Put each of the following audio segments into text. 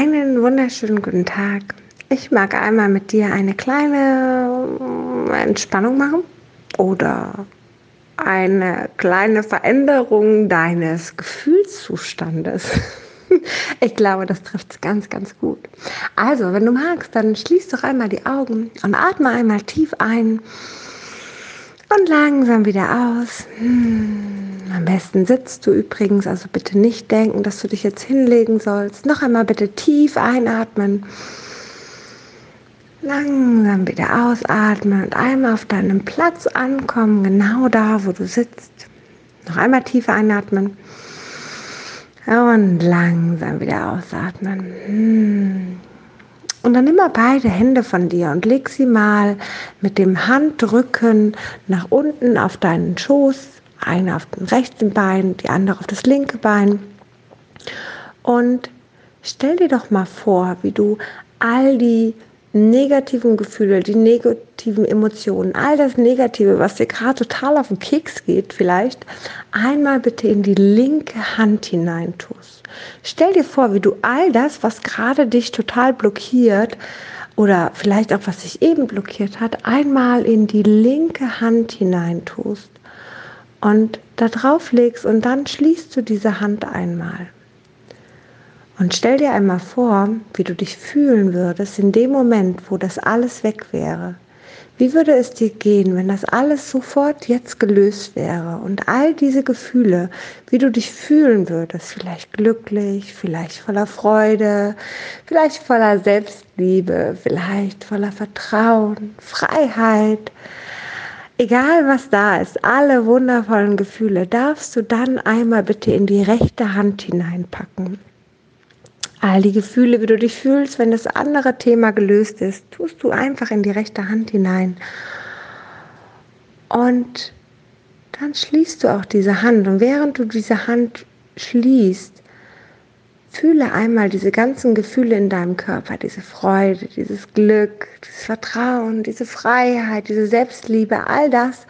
Einen wunderschönen guten Tag. Ich mag einmal mit dir eine kleine Entspannung machen oder eine kleine Veränderung deines Gefühlszustandes. Ich glaube, das trifft es ganz, ganz gut. Also, wenn du magst, dann schließ doch einmal die Augen und atme einmal tief ein und langsam wieder aus. Hm. Am besten sitzt du übrigens, also bitte nicht denken, dass du dich jetzt hinlegen sollst. Noch einmal bitte tief einatmen. Langsam wieder ausatmen und einmal auf deinem Platz ankommen, genau da, wo du sitzt. Noch einmal tief einatmen. Und langsam wieder ausatmen. Und dann nimm mal beide Hände von dir und leg sie mal mit dem Handrücken nach unten auf deinen Schoß eine auf dem rechten Bein, die andere auf das linke Bein. Und stell dir doch mal vor, wie du all die negativen Gefühle, die negativen Emotionen, all das Negative, was dir gerade total auf den Keks geht, vielleicht einmal bitte in die linke Hand hinein tust. Stell dir vor, wie du all das, was gerade dich total blockiert oder vielleicht auch was sich eben blockiert hat, einmal in die linke Hand hinein tust und da drauf legst und dann schließt du diese Hand einmal. Und stell dir einmal vor, wie du dich fühlen würdest in dem Moment, wo das alles weg wäre. Wie würde es dir gehen, wenn das alles sofort jetzt gelöst wäre und all diese Gefühle, wie du dich fühlen würdest, vielleicht glücklich, vielleicht voller Freude, vielleicht voller Selbstliebe, vielleicht voller Vertrauen, Freiheit, Egal was da ist, alle wundervollen Gefühle darfst du dann einmal bitte in die rechte Hand hineinpacken. All die Gefühle, wie du dich fühlst, wenn das andere Thema gelöst ist, tust du einfach in die rechte Hand hinein. Und dann schließt du auch diese Hand. Und während du diese Hand schließt, Fühle einmal diese ganzen Gefühle in deinem Körper, diese Freude, dieses Glück, dieses Vertrauen, diese Freiheit, diese Selbstliebe, all das,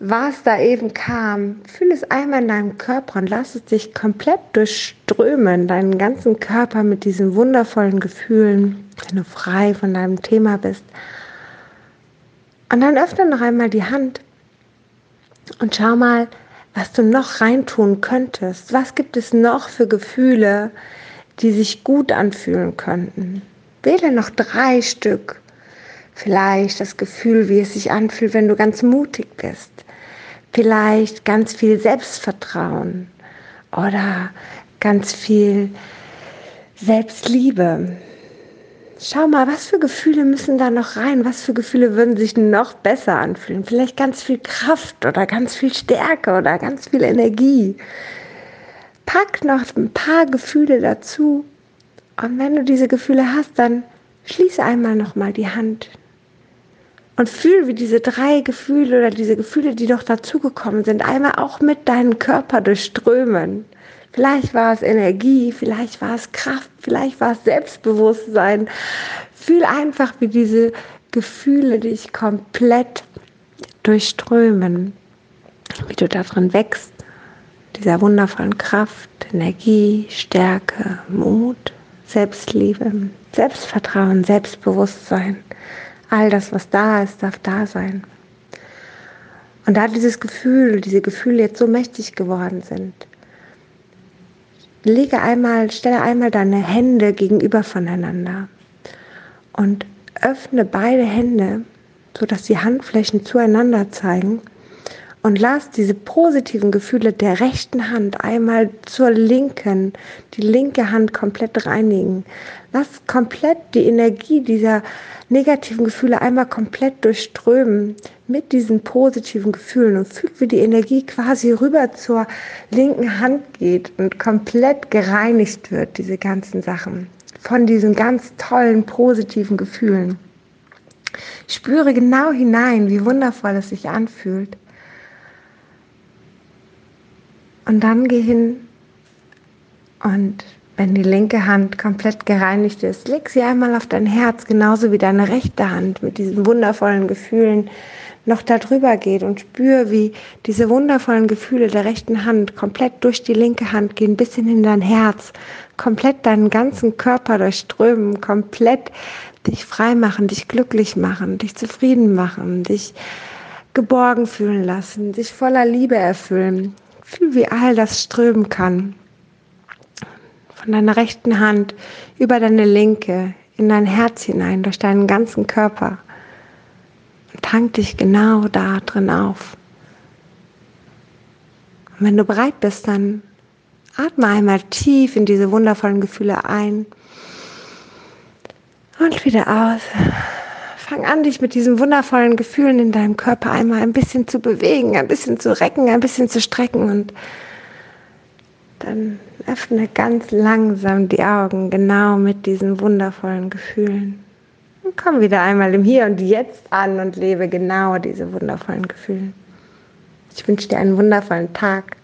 was da eben kam. Fühle es einmal in deinem Körper und lass es dich komplett durchströmen, deinen ganzen Körper mit diesen wundervollen Gefühlen, wenn du frei von deinem Thema bist. Und dann öffne noch einmal die Hand und schau mal, was du noch reintun könntest. Was gibt es noch für Gefühle, die sich gut anfühlen könnten? Wähle noch drei Stück. Vielleicht das Gefühl, wie es sich anfühlt, wenn du ganz mutig bist. Vielleicht ganz viel Selbstvertrauen oder ganz viel Selbstliebe. Schau mal, was für Gefühle müssen da noch rein? Was für Gefühle würden sich noch besser anfühlen? Vielleicht ganz viel Kraft oder ganz viel Stärke oder ganz viel Energie. Pack noch ein paar Gefühle dazu. Und wenn du diese Gefühle hast, dann schließe einmal nochmal die Hand und fühl, wie diese drei Gefühle oder diese Gefühle, die noch dazugekommen sind, einmal auch mit deinem Körper durchströmen. Vielleicht war es Energie, vielleicht war es Kraft, vielleicht war es Selbstbewusstsein. Fühl einfach, wie diese Gefühle dich komplett durchströmen, wie du darin wächst, dieser wundervollen Kraft, Energie, Stärke, Mut, Selbstliebe, Selbstvertrauen, Selbstbewusstsein. All das, was da ist, darf da sein. Und da dieses Gefühl, diese Gefühle jetzt so mächtig geworden sind, lege einmal, stelle einmal deine Hände gegenüber voneinander und öffne beide Hände, sodass die Handflächen zueinander zeigen und lass diese positiven Gefühle der rechten Hand einmal zur linken, die linke Hand komplett reinigen. Lass komplett die Energie dieser negativen Gefühle einmal komplett durchströmen mit diesen positiven Gefühlen und fühl, wie die Energie quasi rüber zur linken Hand geht und komplett gereinigt wird, diese ganzen Sachen, von diesen ganz tollen positiven Gefühlen. Spüre genau hinein, wie wundervoll es sich anfühlt. Und dann geh hin und wenn die linke Hand komplett gereinigt ist, leg sie einmal auf dein Herz, genauso wie deine rechte Hand mit diesen wundervollen Gefühlen noch darüber geht und spür, wie diese wundervollen Gefühle der rechten Hand komplett durch die linke Hand gehen, bis hin in dein Herz, komplett deinen ganzen Körper durchströmen, komplett dich frei machen, dich glücklich machen, dich zufrieden machen, dich geborgen fühlen lassen, dich voller Liebe erfüllen. Fühl, wie all das strömen kann. Von deiner rechten Hand über deine linke, in dein Herz hinein, durch deinen ganzen Körper tank dich genau da drin auf. Und wenn du bereit bist, dann atme einmal tief in diese wundervollen Gefühle ein und wieder aus. Fang an, dich mit diesen wundervollen Gefühlen in deinem Körper einmal ein bisschen zu bewegen, ein bisschen zu recken, ein bisschen zu strecken und dann öffne ganz langsam die Augen, genau mit diesen wundervollen Gefühlen. Und komm wieder einmal im Hier und Jetzt an und lebe genau diese wundervollen Gefühle. Ich wünsche dir einen wundervollen Tag.